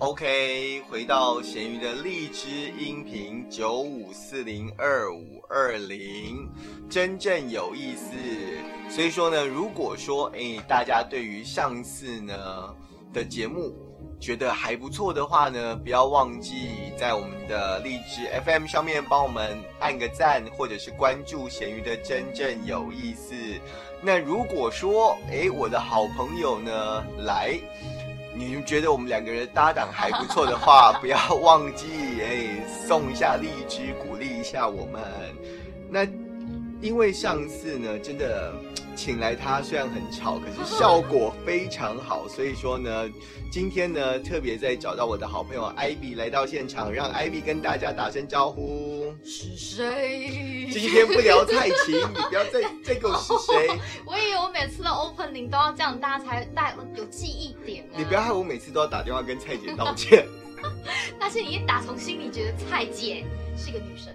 OK，回到咸鱼的荔枝音频九五四零二五二零，真正有意思。所以说呢，如果说哎，大家对于上次呢的节目觉得还不错的话呢，不要忘记在我们的荔枝 FM 上面帮我们按个赞，或者是关注咸鱼的真正有意思。那如果说哎，我的好朋友呢来。你们觉得我们两个人搭档还不错的话，不要忘记哎送一下荔枝，鼓励一下我们。那因为上次呢，真的。请来他虽然很吵，可是效果非常好。所以说呢，今天呢特别在找到我的好朋友艾比来到现场，让艾比跟大家打声招呼。是谁？今天不聊蔡琴，你不要再再给我是谁。我以为我每次的 opening 都要这样，大家才带有记忆点。你不要害我每次都要打电话跟蔡姐道歉。但是你一打从心里觉得蔡姐是个女生。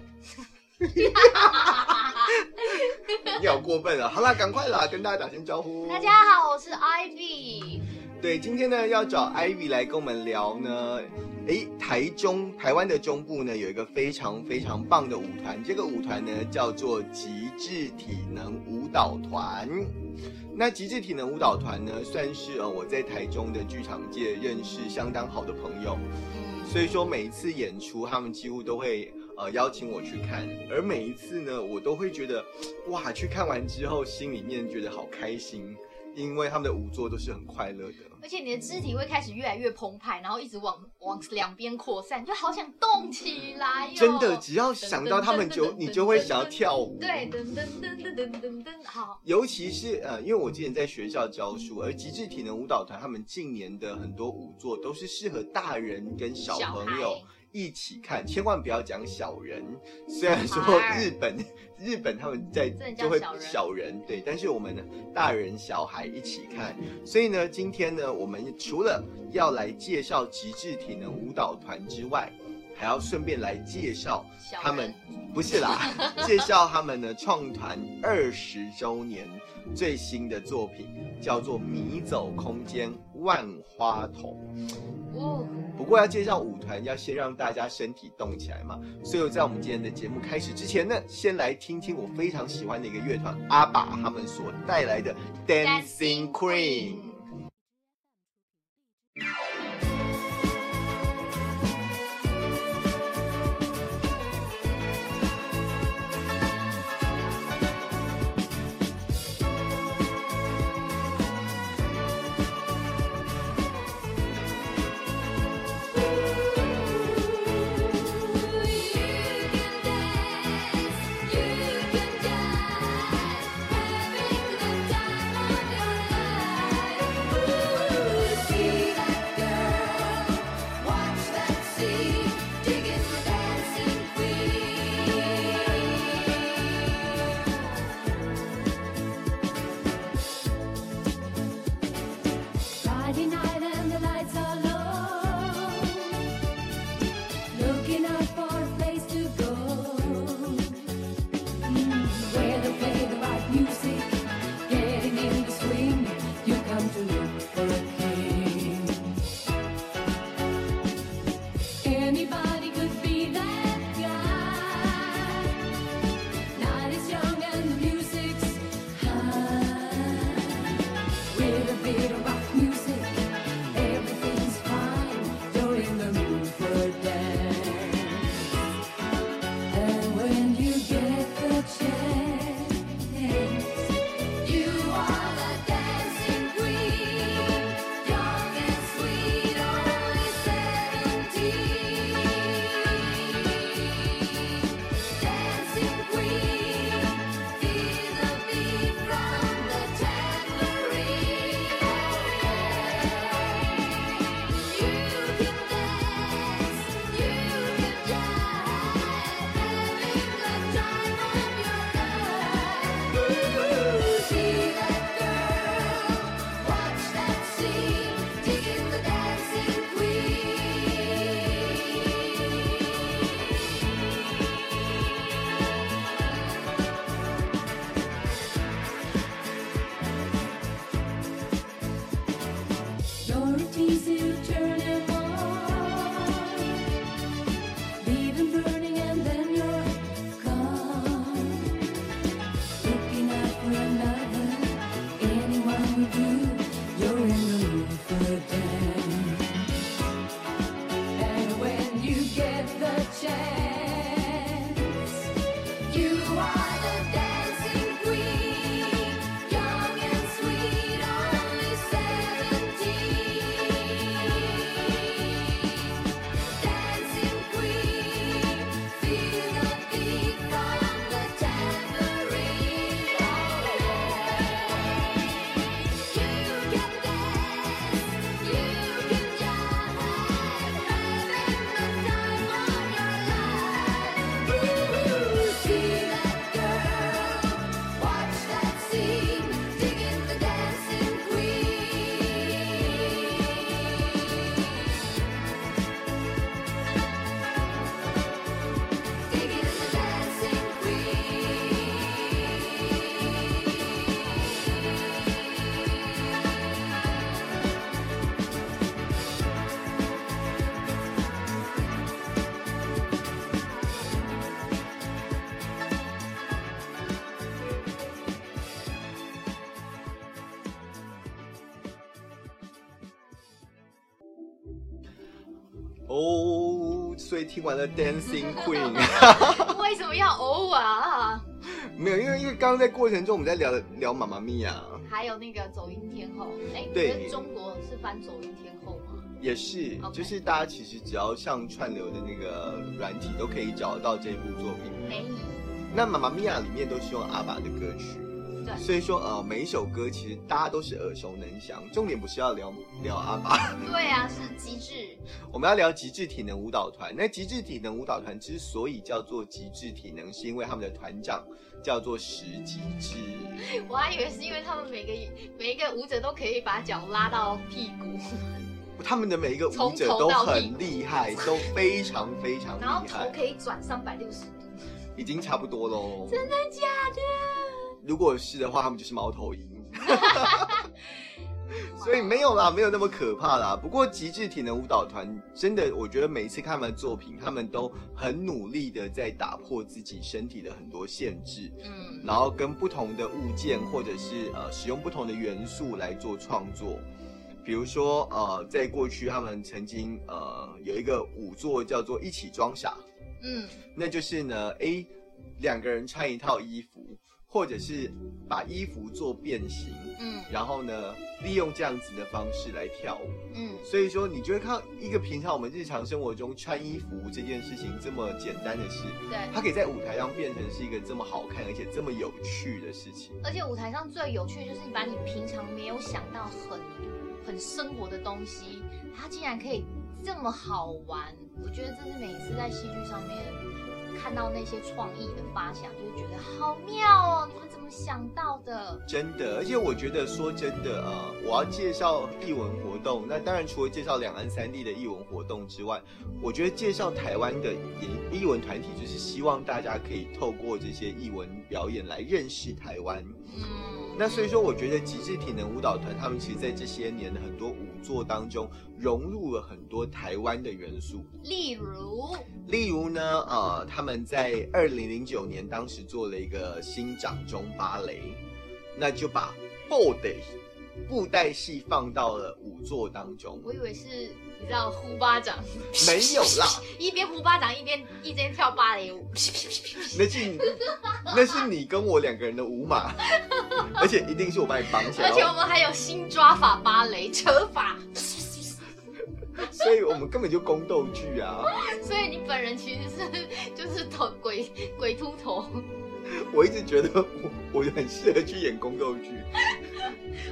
你好过分啊！好啦，赶快啦，跟大家打声招呼。大家好，我是 Ivy。对，今天呢要找 Ivy 来跟我们聊呢。哎，台中台湾的中部呢有一个非常非常棒的舞团，这个舞团呢叫做极致体能舞蹈团。那极致体能舞蹈团呢算是呃我在台中的剧场界认识相当好的朋友，所以说每一次演出他们几乎都会。呃，邀请我去看，而每一次呢，我都会觉得，哇，去看完之后，心里面觉得好开心，因为他们的舞作都是很快乐的，而且你的肢体会开始越来越澎湃，然后一直往往两边扩散，就好想动起来。真的，只要想到他们，就你就会想要跳舞。对，噔噔噔噔噔噔噔，好。尤其是呃，因为我之前在学校教书，而极致体能舞蹈团他们近年的很多舞作都是适合大人跟小朋友。一起看，千万不要讲小人。虽然说日本日本他们在就会小人对，但是我们呢大人小孩一起看。所以呢，今天呢，我们除了要来介绍极致体能舞蹈团之外，还要顺便来介绍他们，不是啦，介绍他们的创团二十周年最新的作品，叫做《迷走空间万花筒》。不过要介绍舞团，要先让大家身体动起来嘛。所以在我们今天的节目开始之前呢，先来听听我非常喜欢的一个乐团阿爸他们所带来的 Dancing Queen。听完了 Dancing Queen，为什么要偶尔啊？没有，因为因为刚刚在过程中我们在聊聊妈妈咪呀，还有那个走音天后，哎，对。中国是翻走音天后吗？也是就是大家其实只要上串流的那个软体都可以找到这部作品。没。有，那妈妈咪呀里面都是用阿爸的歌曲，对所以说呃每一首歌其实大家都是耳熟能详。重点不是要聊聊阿爸，对啊，是极致，我们要聊极致体能舞蹈团。那极致体能舞蹈团之所以叫做极致体能，是因为他们的团长叫做石极致。我还以为是因为他们每个每一个舞者都可以把脚拉到屁股，他们的每一个舞者都很厉害，都非常非常然后，头可以转三百六十度，已经差不多喽。真的假的？如果是的话，他们就是猫头鹰。所以没有啦，没有那么可怕啦。不过极致体能舞蹈团真的，我觉得每一次看他们的作品，他们都很努力的在打破自己身体的很多限制，嗯，然后跟不同的物件或者是呃使用不同的元素来做创作。比如说呃，在过去他们曾经呃有一个舞作叫做一起装傻，嗯，那就是呢，A 两个人穿一套衣服，或者是把衣服做变形，嗯然后呢，利用这样子的方式来跳舞。嗯所以说，你就会看到一个平常我们日常生活中穿衣服这件事情这么简单的事，对。它可以在舞台上变成是一个这么好看而且这么有趣的事情。而且舞台上最有趣的就是你把你平常没有想到很很生活的东西，它竟然可以这么好玩。我觉得这是每一次在戏剧上面看到那些创意的发想，就会觉得好妙哦！你们怎么想到的？真的，而且我觉得说真的，呃，我要介绍艺文活动，那当然除了介绍两岸三地的艺文活动之外，我觉得介绍台湾的艺艺文团体，就是希望大家可以透过这些艺文表演来认识台湾。嗯，那所以说，我觉得极致体能舞蹈团他们其实在这些年的很多舞作当中，融入了很多台湾的元素。例如，例如呢，呃，他们在二零零九年当时做了一个新掌中芭蕾，那就把布袋布袋戏放到了舞座当中。我以为是你知道呼巴掌，没有啦，一边呼巴掌一边一边跳芭蕾舞，那是你，那是你跟我两个人的舞码，而且一定是我把你绑起来哦，而且我们还有新抓法芭蕾扯法，所以我们根本就宫斗剧啊！所以你本人其实是就是头鬼鬼秃头。我一直觉得我我就很适合去演宫斗剧，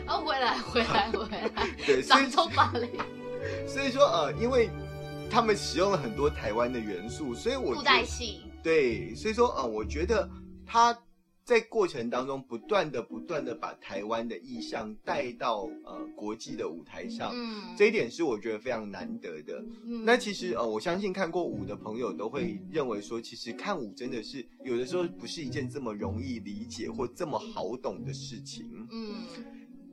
啊，回来回来回来，对，所中芭蕾，所以说呃，因为他们使用了很多台湾的元素，所以我布觉得袋戏，对，所以说呃，我觉得他在过程当中不断的不断的把台湾的意象带到呃国际的舞台上，嗯，这一点是我觉得非常难得的。嗯。那其实呃，我相信看过舞的朋友都会认为说，其实看舞真的是有的时候不是一件这么容易理解或这么好懂的事情，嗯，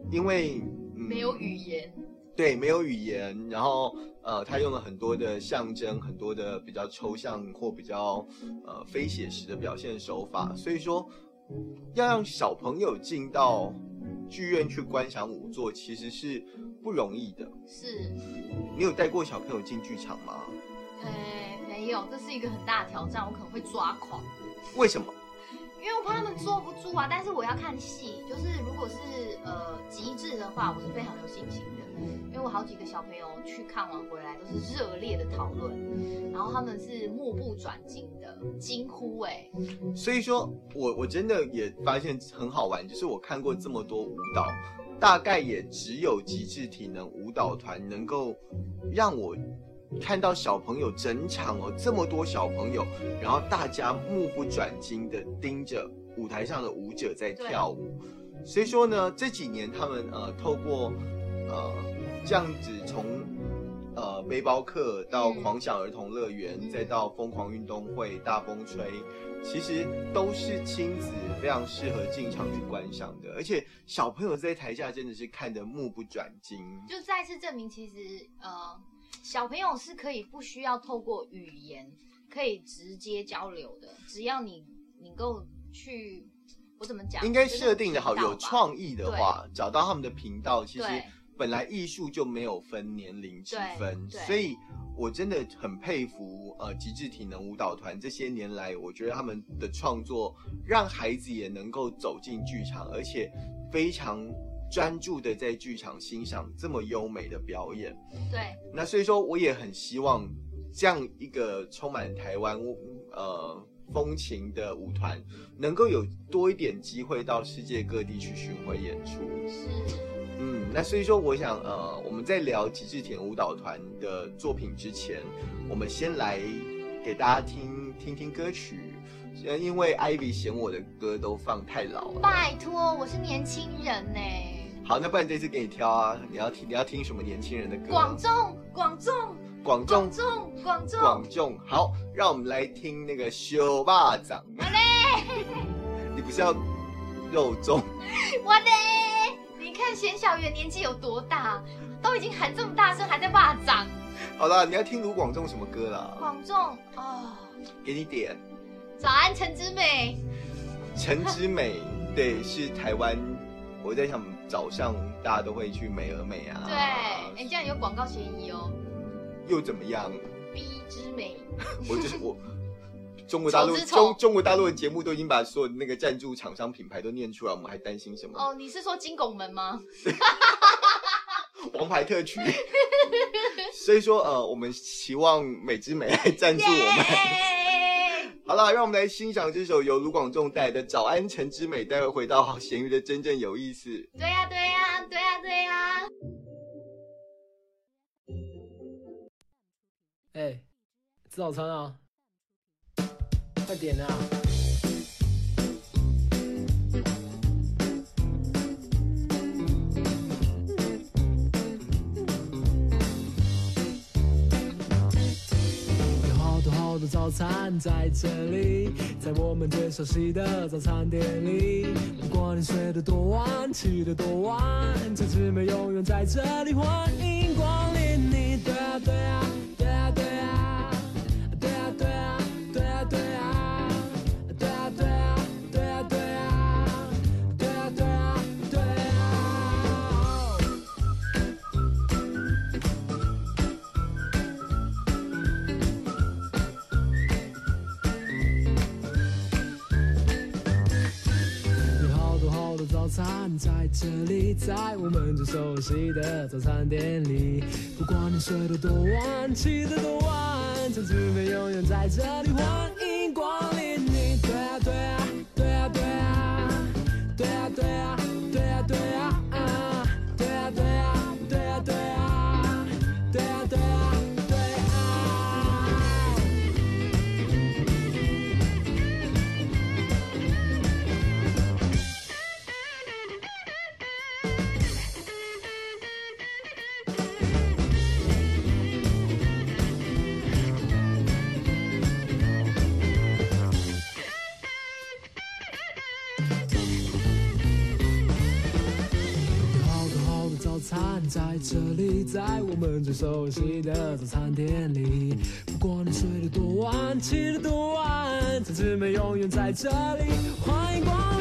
因为、嗯。没有语言，对，没有语言，然后呃，他用了很多的象征，很多的比较抽象或比较呃非写实的表现手法，所以说要让小朋友进到剧院去观赏舞作，其实是不容易的。是，你有带过小朋友进剧场吗？呃，没有，这是一个很大的挑战，我可能会抓狂。为什么？因为我怕他们坐不住啊，但是我要看戏，就是如果是呃极致的话，我是非常有信心的，因为我好几个小朋友去看完回来都是热烈的讨论，然后他们是目不转睛的惊呼、哎，所以说我我真的也发现很好玩，就是我看过这么多舞蹈，大概也只有极致体能舞蹈团能够让我看到小朋友整场哦这么多小朋友，然后大家目不转睛的盯着舞台上的舞者在跳舞。所以说呢，这几年他们呃透过呃这样子从呃背包客到嗯狂想儿童乐园，嗯再到疯狂运动会、大风吹，其实都是亲子非常适合进场去观赏的，而且小朋友在台下真的是看得目不转睛。就再次证明，其实呃小朋友是可以不需要透过语言，可以直接交流的，只要你能够去，我怎么讲？应该设定的好，有创意的话，找到他们的频道，其实本来艺术就没有分年龄之分，所以我真的很佩服呃极致体能舞蹈团这些年来，我觉得他们的创作让孩子也能够走进剧场，而且非常专注的在剧场欣赏这么优美的表演。对，那所以说，我也很希望这样一个充满台湾呃风情的舞团，能够有多一点机会到世界各地去巡回演出。是，嗯，那所以说，我想呃，我们在聊极致田舞蹈团的作品之前，我们先来给大家听听听歌曲。呃，因为 Ivy 嫌我的歌都放太老了。拜托，我是年轻人呢。好，那不然这次给你挑啊，你要听你要听什么年轻人的歌？广众，广众，广众广众，广众，广众，好，让我们来听那个修霸掌。好嘞，你不是要肉粽？我嘞，你看贤小圆年纪有多大，都已经喊这么大声，还在霸掌。好啦，你要听卢广仲什么歌啦？广仲哦，给你点。早安，陈之美。陈之美，对，是台湾。我在想早上大家都会去美而美啊。对，哎，这样有广告嫌疑哦。又怎么样？B 之美。我就是我。中国大陆中中国大陆的节目都已经把所有的那个赞助厂商品牌都念出来，我们还担心什么？哦，你是说金拱门吗？王牌特区。所以说，呃，我们期望美之美来赞助我们。耶好了，让我们来欣赏这首由卢广仲带来的《早安陈之美》，待会回到咸鱼的真正有意思。对呀，对哎，吃早餐啊！快点啊！有好多好多早餐在这里，在我们最熟悉的早餐店里。不管你睡得多晚，起得多晚，陈志美永远在这里，欢迎这里，在我们最熟悉的早餐店里。不管你睡得多晚，起得多晚，陈志美永远在这里，在我们最熟悉的早餐店里。不管你睡得多晚，起得多晚，陈志美永远在这里，欢迎光临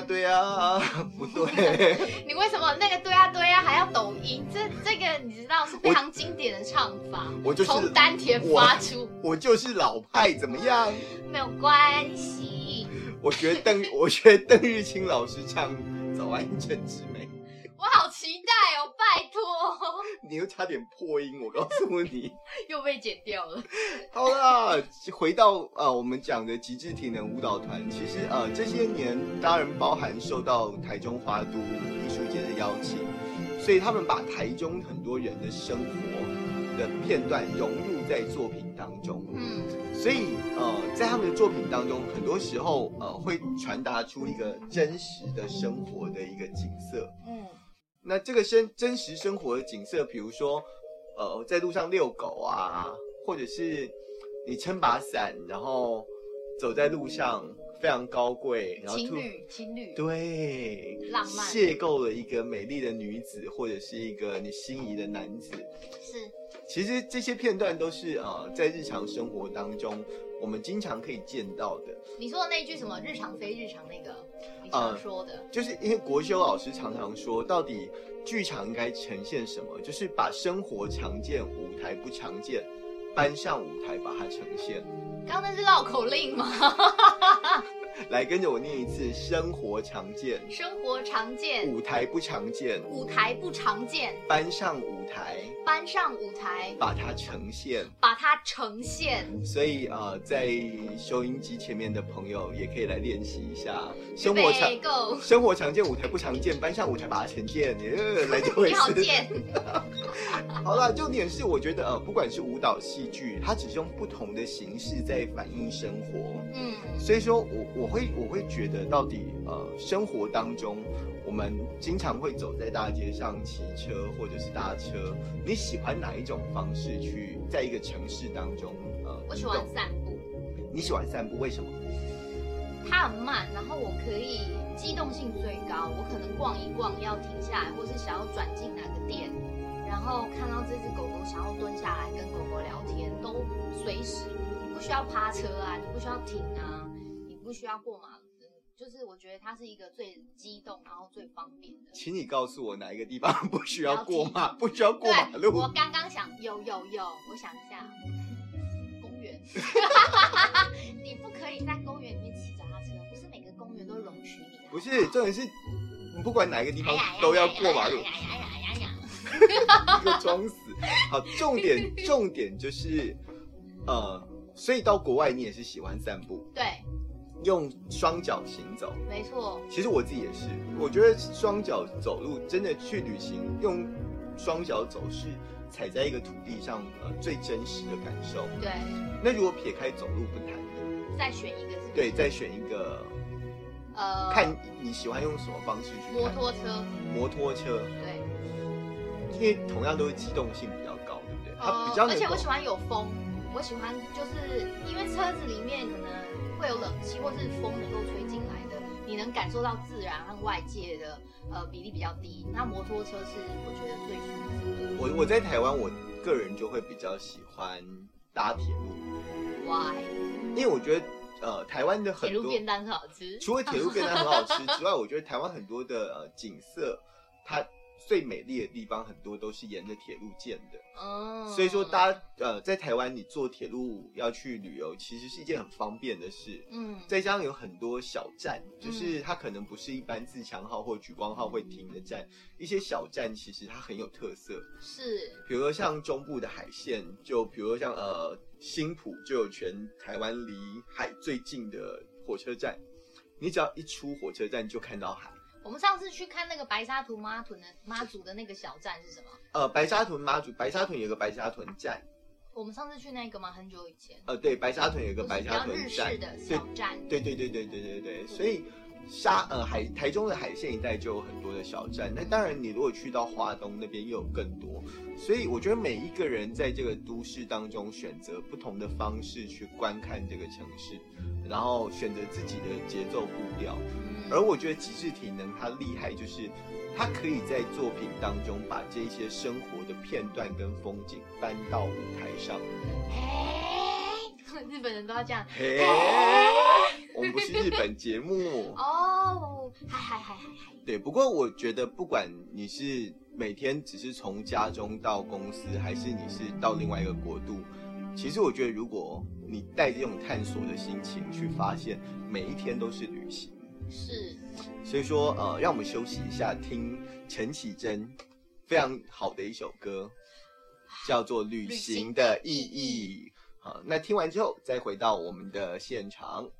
对呀、对呀、不对，你为什么那个对啊对啊还要抖音？这这个你知道是非常经典的唱法，我就是从丹田发出，我就是老派，怎么样？没有关系。我觉得邓，我觉得邓玉清老师唱《早安陈之美》，我好期待哦，拜托，你又差点破音，我告诉你。又被剪掉了。好啦，回到呃我们讲的极致体能舞蹈团，其实呃这些年当然包含受到台中华都艺术节的邀请，所以他们把台中很多人的生活的片段融入在作品当中。嗯，所以呃，在他们的作品当中，很多时候呃会传达出一个真实的生活的一个景色。嗯，那这个生真实生活的景色，比如说呃在路上遛狗啊，或者是你撑把伞，然后走在路上非常高贵，然后突情侣情侣，对浪漫邂逅了一个美丽的女子，或者是一个你心仪的男子。是其实这些片段都是呃在日常生活当中我们经常可以见到的。你说的那句什么“日常非日常”那个，你呃常说的，就是因为国修老师常常说，到底剧场应该呈现什么？就是把生活常见、舞台不常见搬上舞台，把它呈现。刚刚那是绕口令吗？来跟着我念一次：生活常见，生活常见，舞台不常见，舞台不常见，搬上舞台，搬上舞台，把它呈现。把它呈现。所以呃，在收音机前面的朋友也可以来练习一下生活常 go，生活常见，舞台不常见，搬上舞台把它呈现。呃，来这回你好事。贱。好了，重点是我觉得呃，不管是舞蹈、戏剧，它只是用不同的形式在反映生活。嗯，所以说我我会我会觉得，到底呃生活当中，我们经常会走在大街上骑车或者是搭车，你喜欢哪一种方式去在一个城市当中呃我喜欢？散步，你喜欢散步，为什么？它很慢，然后我可以机动性最高，我可能逛一逛要停下来，或是想要转进哪个店，然后看到这只狗狗想要蹲下来跟狗狗聊天，都随时，你不需要趴车啊，你不需要停啊，你不需要过马路，嗯就是我觉得它是一个最激动，然后最方便的。请你告诉我哪一个地方不需要过马，不需要过马，路我？刚刚想有有有，我想一下，公园，你不可以在公园里面骑脚踏车，不是每个公园都容许你。不是，重点是，你不管哪一个地方都要过马路哎，呀呀呀呀呀！一 个装死。好，重点 重点就是，呃，所以到国外你也是喜欢散步，对，用双脚行走。没错，其实我自己也是，我觉得双脚走路真的去旅行，用双脚走是踩在一个土地上，呃，最真实的感受。对，那如果撇开走路不谈，再选一个是是？对，再选一个，呃，看你喜欢用什么方式去摩托车，摩托车，对，因为同样都是机动性比较高，对不对？它呃比较而且我喜欢有风，我喜欢就是因为车子里面可能会有冷气或是风能够吹进来的，你能感受到自然和外界的呃比例比较低。那摩托车是我觉得最舒服的。我我在台湾，我个人就会比较喜欢搭铁路，Why？因为我觉得呃台湾的很多铁路便当很好吃。除了铁路便当很好吃之外，我觉得台湾很多的呃景色，它最美丽的地方很多都是沿着铁路建的。哦，所以说，大家呃在台湾你坐铁路要去旅游，其实是一件很方便的事。嗯，再加上有很多小站，就是它可能不是一般自强号或莒光号会停的站，一些小站其实它很有特色。是比如说像中部的海线，就比如说像呃新浦就有全台湾离海最近的火车站，你只要一出火车站就看到海。我们上次去看那个白沙屯妈屯的妈祖的那个小站是什么？呃，白沙屯妈祖，白沙屯有个白沙屯站，我们上次去那个吗？很久以前。呃，对，白沙屯有个白沙就是比较日屯站式，的对小站。对对对对对对对，所以沙呃海台中的海线一带就有很多的小站，那当然你如果去到华东那边又有更多，所以我觉得每一个人在这个都市当中选择不同的方式去观看这个城市，然后选择自己的节奏步调。嗯而我觉得极致体能它厉害，就是它可以在作品当中把这些生活的片段跟风景搬到舞台上。哎，日本人都要这样。嘿，我们不是日本节目。哦，嗨嗨嗨嗨嗨，对，不过我觉得，不管你是每天只是从家中到公司，还是你是到另外一个国度，其实我觉得，如果你带这种探索的心情去发现，每一天都是旅行。是所以说，呃，让我们休息一下，听陈绮贞非常好的一首歌，叫做《旅行的意义》。好，那听完之后，再回到我们的现场。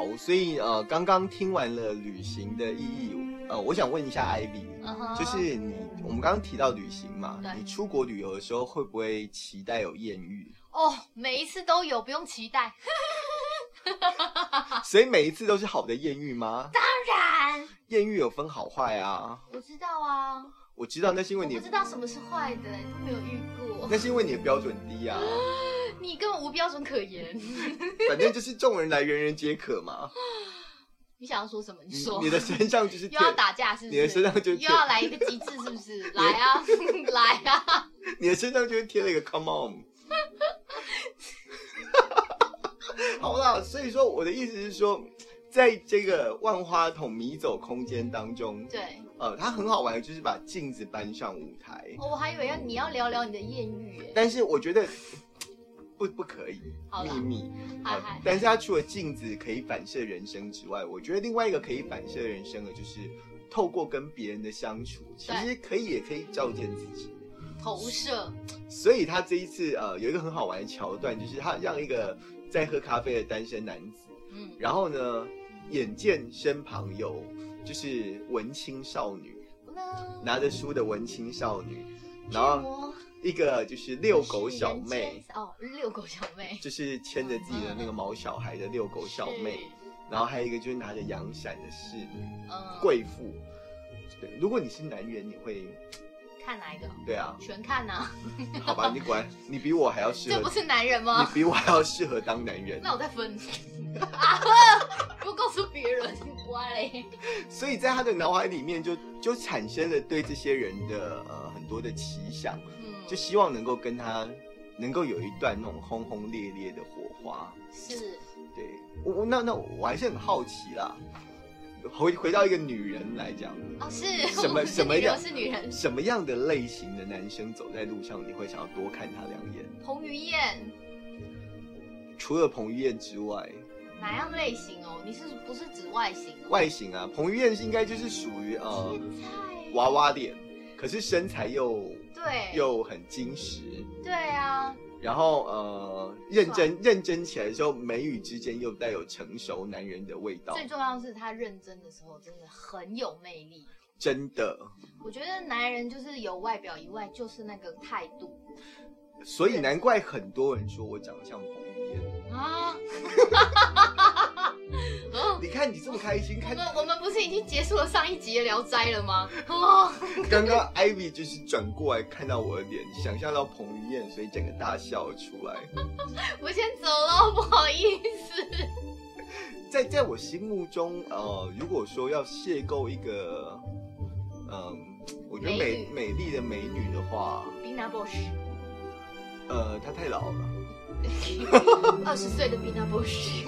好，所以呃，刚刚听完了旅行的意义，呃，我想问一下哼，就是你，我们刚刚提到旅行嘛，你出国旅游的时候会不会期待有艳遇？哦，每一次都有，不用期待。所以每一次都是好的艳遇吗？当然，艳遇有分好坏啊，我知道啊，我知道，那是因为你不知道什么是坏的，都没有遇过。那是因为你的标准低啊，你根本无标准可言。反正就是众人来人人皆可嘛。你想要说什么？你你说。你的身上就是 又要打架是不是？你的身上就又要来一个极致是不是？来啊，来啊！你的身上就是贴了一个 come on。好啦，所以说我的意思是说，在这个万花筒迷走空间当中，对，呃，它很好玩的就是把镜子搬上舞台，哦我还以为要你要聊聊你的艳遇耶。但是我觉得不不可以秘密。但是它除了镜子可以反射人生之外，我觉得另外一个可以反射人生的，就是透过跟别人的相处，其实可以也可以照见自己。投射，所以他这一次呃有一个很好玩的桥段，就是他让一个在喝咖啡的单身男子，嗯，然后呢眼见身旁有就是文青少女，拿着书的文青少女，然后一个就是遛狗小妹，哦，遛狗小妹，就是牵着自己的那个毛小孩的遛狗小妹，然后还有一个就是拿着阳伞的侍女嗯，贵妇。对，如果你是男人，你会看哪一个？对啊，全看呐，好吧，你果然你比我还要适合 这不，是男人吗你？比我还要适合当男人。那我再分。啊，不告诉别人，乖嘞。所以在他的脑海里面就就产生了对这些人的呃很多的奇想，嗯，就希望能够跟他能够有一段那种轰轰烈烈的火花。是对我我那那我还是很好奇啦，回回到一个女人来讲，哦，是什么 什么样我是女人。什么样的类型的男生走在路上你会想要多看他两眼？彭于晏除了彭于晏之外，哪样类型哦？你是不是指外形哦？外形啊，彭于晏是应该就是属于呃娃娃脸，可是身材又对又很精实。对啊，然后呃，认真认真起来的时候，眉宇之间又带有成熟男人的味道，最重要是他认真的时候真的很有魅力。真的。我觉得男人就是有外表以外，就是那个态度所以难怪很多人说我长得像。啊。哦你看你这么开心，看我们我们不是已经结束了上一集的《聊斋》了吗？哦，刚刚 Ivy 就是转过来看到我的脸，想象到彭于晏，所以整个大笑了出来。我先走了，不好意思。在在我心目中，呃，如果说要邂逅一个，嗯、我觉得美美丽的美女的话，Bina Bosch，呃，她太老了，二十岁的 Bina Bosch。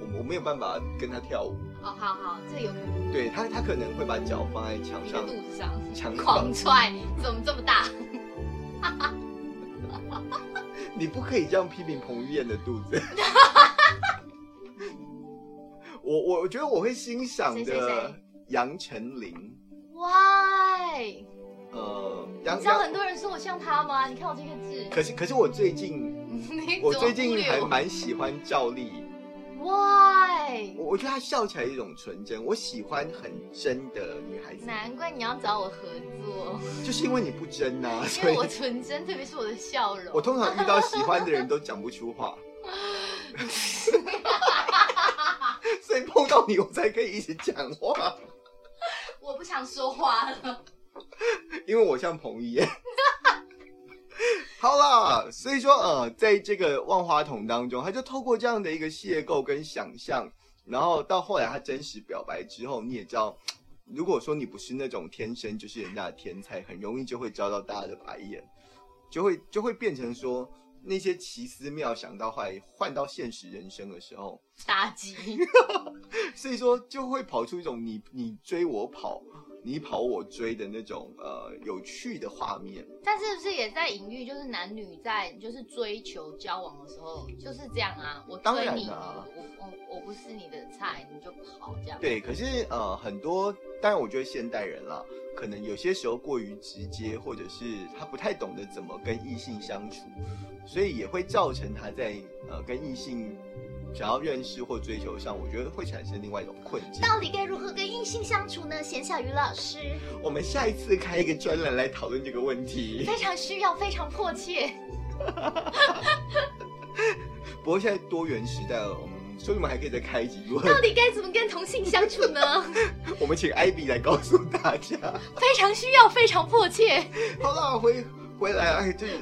我 我没有办法跟他跳舞。哦，好好，这有可能。对他，他可能会把脚放在墙上，肚子上墙狂上。踹，怎么这么大？你不可以这样批评彭于晏的肚子。我我我觉得我会欣赏的谁杨丞琳，Why？呃，你知道很多人说我像他吗？你看我这个字，可是可是我最近 我最近还我蛮喜欢赵丽，Why？我我觉得她笑起来有一种纯真，我喜欢很真的女孩子，难怪你要找我合作，就是因为你不真呐、因为我纯真，特别是我的笑容。我通常遇到喜欢的人都讲不出话，所以碰到你我才可以一直讲话，我不想说话了。因为我像彭于晏。好啦，所以说呃，在这个万花筒当中，他就透过这样的一个邂逅跟想象，然后到后来他真实表白之后，你也知道，如果说你不是那种天生就是人家的天才，很容易就会遭到大家的白眼，就会就会变成说那些奇思妙想到后来换到现实人生的时候，打击，所以说就会跑出一种你你追我跑，你跑我追的那种呃有趣的画面。但是不是也在隐喻，就是男女在就是追求交往的时候就是这样啊？我追你，啊我我我不是你的菜，你就跑这样。对，可是呃，很多当然，我觉得现代人啦，可能有些时候过于直接，或者是他不太懂得怎么跟异性相处，所以也会造成他在呃跟异性想要认识或追求上，我觉得会产生另外一种困境。到底该如何跟异性相处呢？贤小鱼老师我们下一次开一个专栏来讨论这个问题。非常需要，非常迫切。不过现在多元时代了，我们所以我们还可以再开一集。如果到底该怎么跟同性相处呢？我们请艾比来告诉大家。非常需要，非常迫切。好了，回回来，哎，就是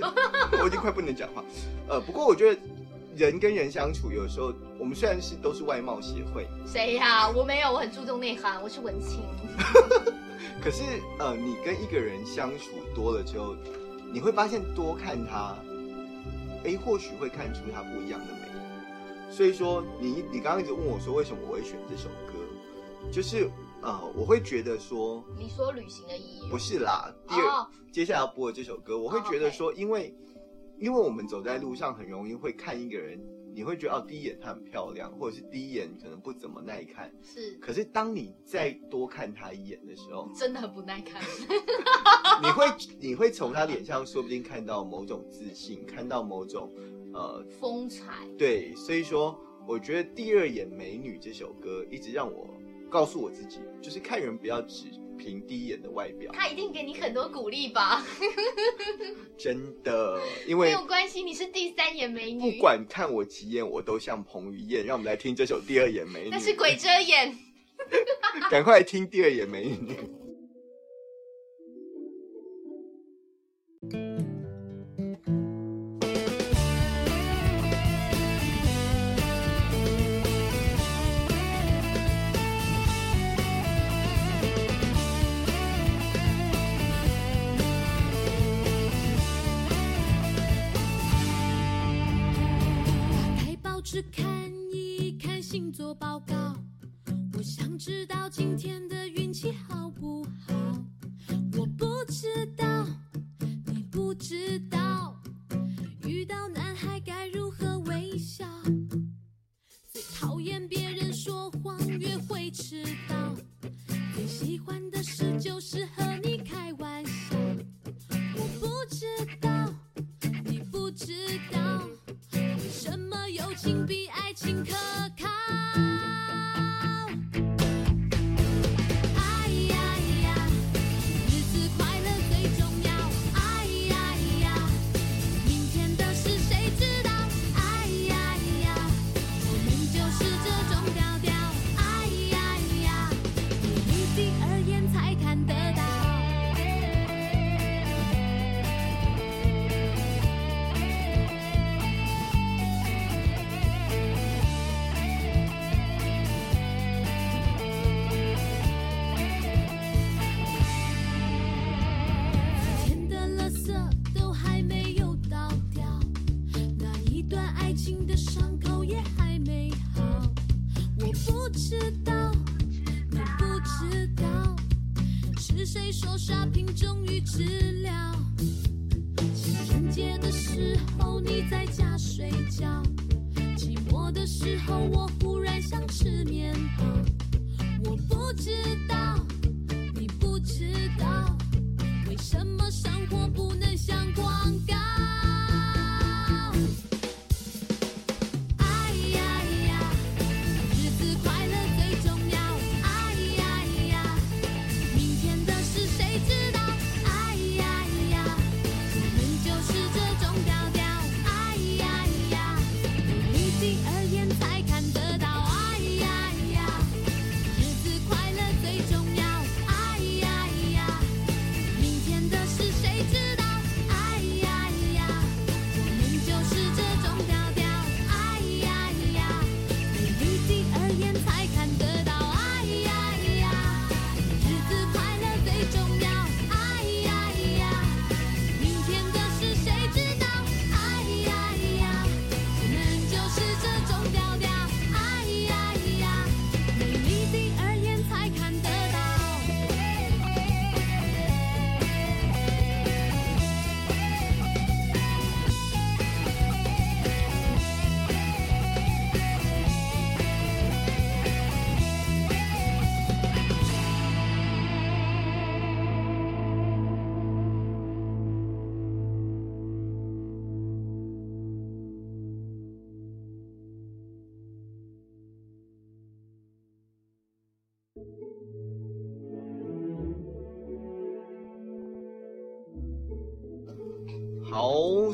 我已经快不能讲话。呃，不过我觉得人跟人相处，有时候我们虽然是都是外貌协会，谁呀、我没有，我很注重内涵，我是文青。可是呃，你跟一个人相处多了之后，你会发现多看他，哎，或许会看出他不一样的美。所以说，你你刚刚一直问我说，为什么我会选这首歌，就是呃，我会觉得说，你说旅行的意义。不是啦，第二、哦。接下来要播的这首歌，我会哦觉得说，因为、因为我们走在路上，很容易会看一个人，你会觉得哦，第一眼她很漂亮，或者是第一眼可能不怎么耐看。是可是当你再多看她一眼的时候，真的很不耐看。你会你会从她脸上说不定看到某种自信，看到某种呃风采，对，所以说我觉得《第二眼美女》这首歌一直让我告诉我自己，就是看人不要只凭第一眼的外表，他一定给你很多鼓励吧？真的，因为没有关系，你是第三眼美女不，管看我几眼，我都像彭于晏。让我们来听这首《第二眼美女》，那是鬼遮眼。赶快听《第二眼美女》。是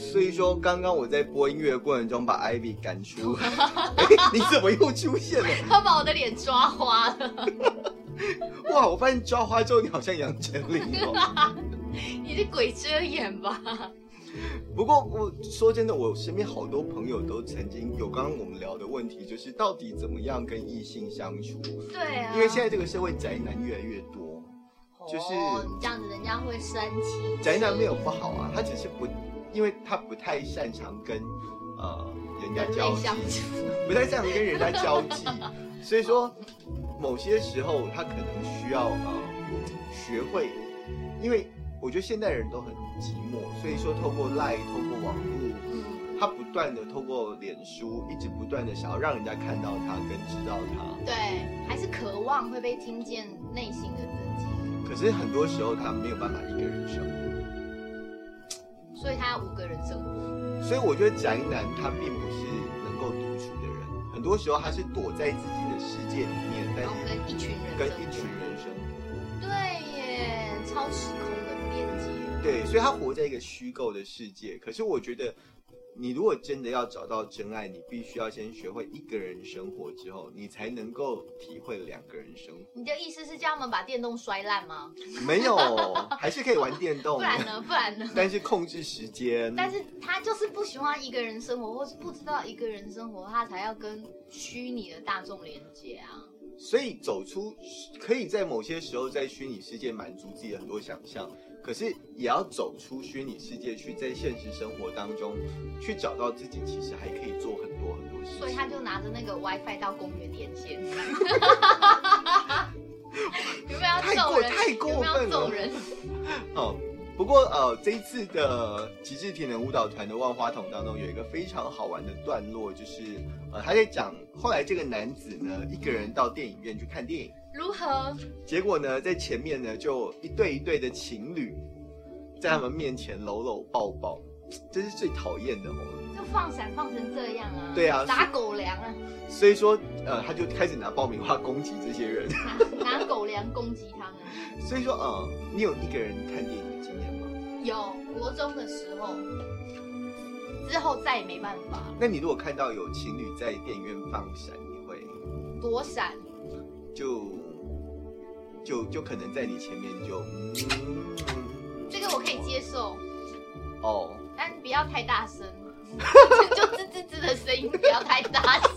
所以说刚刚我在播音乐的过程中把 Ivy 赶出，哎，你怎么又出现了？他把我的脸抓花了，哇，我发现抓花之后你好像杨丞琳哦。你是鬼遮眼吧？不过我说真的，我身边好多朋友都曾经有刚刚我们聊的问题，就是到底怎么样跟异性相处？对啊，因为现在这个社会宅男越来越多，就是这样子人家会生气。宅男没有不好啊，他只是不，因为他不太擅长跟呃人家交际 不太擅长跟人家交际，所以说某些时候他可能需要呃学会，因为我觉得现代人都很寂寞，所以说透过赖，透过网络。嗯，他不断的透过脸书，一直不断的想要让人家看到他跟知道他，对，还是渴望会被听见内心的自己，可是很多时候他没有办法一个人生活，所以他要五个人生活。所以我觉得宅男他并不是能够独处的人，很多时候他是躲在自己的世界里面，但然后是跟一群人跟一群人生活。对耶，超时空的连接。对，所以他活在一个虚构的世界。可是我觉得，你如果真的要找到真爱，你必须要先学会一个人生活之后，你才能够体会两个人生活。你的意思是叫他们把电动摔烂吗？没有，还是可以玩电动不，然呢？不然呢？但是控制时间。但是他就是不喜欢一个人生活，或是不知道一个人生活，他才要跟虚拟的大众连接啊。所以走出可以在某些时候在虚拟世界满足自己的很多想象，可是也要走出虚拟世界去，在现实生活当中去找到自己，其实还可以做很多很多事情。所以他就拿着那个 WiFi 到公园连线。有没有要太？过太过分了？哦，不过呃，这一次的极致体能舞蹈团的万花筒当中，有一个非常好玩的段落，就是呃，他在讲后来这个男子呢，一个人到电影院去看电影，如何？结果呢，在前面呢，就一对一对的情侣在他们面前搂搂抱抱，这是最讨厌的哦。就放闪放成这样啊？对啊撒狗粮啊，所以说，呃，他就开始拿爆米花攻击这些人。拿 拿狗粮攻击他们。所以说，呃，你有一个人看电影的经验吗？有国中的时候，之后再也没办法，那你如果看到有情侣在电影院放闪，你会躲闪。就就就可能在你前面就嗯这个我可以接受，哦，但不要太大声，就吱吱吱的声音不要太大声，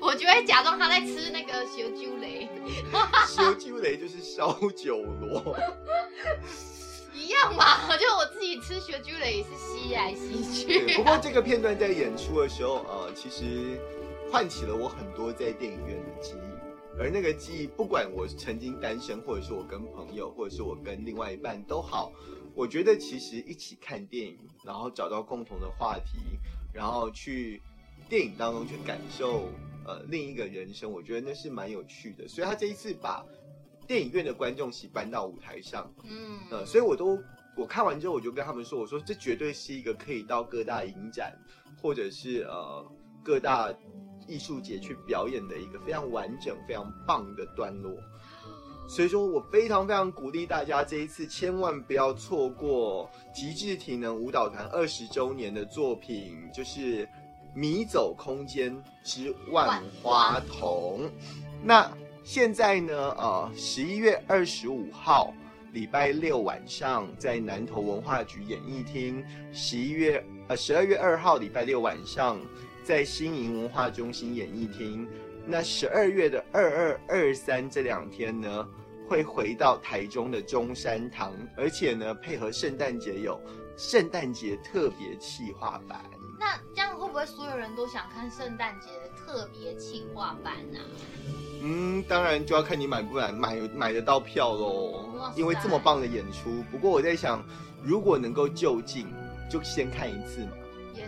我就会假装他在吃那个小猪雷，修鸠雷就是烧酒螺，一样嘛，就我自己吃小猪雷也是吸来吸对。去不。过这个片段在演出的时候，呃，其实唤起了我很多在电影院的记忆，而那个记忆，不管我曾经单身，或者是我跟朋友，或者是我跟另外一半都好，我觉得其实一起看电影，然后找到共同的话题，然后去电影当中去感受呃另一个人生，我觉得那是蛮有趣的。所以他这一次把电影院的观众席搬到舞台上，嗯，呃，所以我都我看完之后，我就跟他们说，我说这绝对是一个可以到各大影展或者是呃各大艺术节去表演的一个非常完整、非常棒的段落。所以说我非常非常鼓励大家这一次千万不要错过极致体能舞蹈团二十周年的作品，就是《迷走空间之万花筒》。那现在呢，呃，十一月二十五号礼拜六晚上在南投文化局演艺厅，十一月呃十二月二号礼拜六晚上在新营文化中心演艺厅。那十二月的二二二三这两天呢，会回到台中的中山堂，而且呢，配合圣诞节有圣诞节特别企划版。那这样会不会所有人都想看圣诞节的特别企划版啊？嗯，当然就要看你买不买买买得到票。喽因为这么棒的演出，不过我在想，如果能够就近，就先看一次嘛。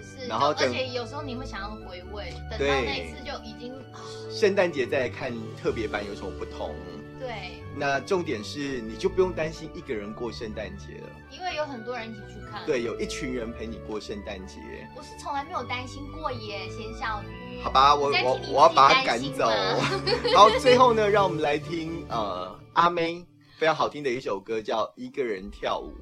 也是，然后而且有时候你会想要回味，等到那一次就已经啊，圣诞节再来看特别版有什么不同？对，那重点是，你就不用担心一个人过圣诞节了。因为有很多人一起去看。，对，有一群人陪你过圣诞节。我是从来没有担心过耶，咸小鱼。好吧，我我我要把他赶走吗。好，最后呢，让我们来听呃阿妹非常好听的一首歌，叫《一个人跳舞》。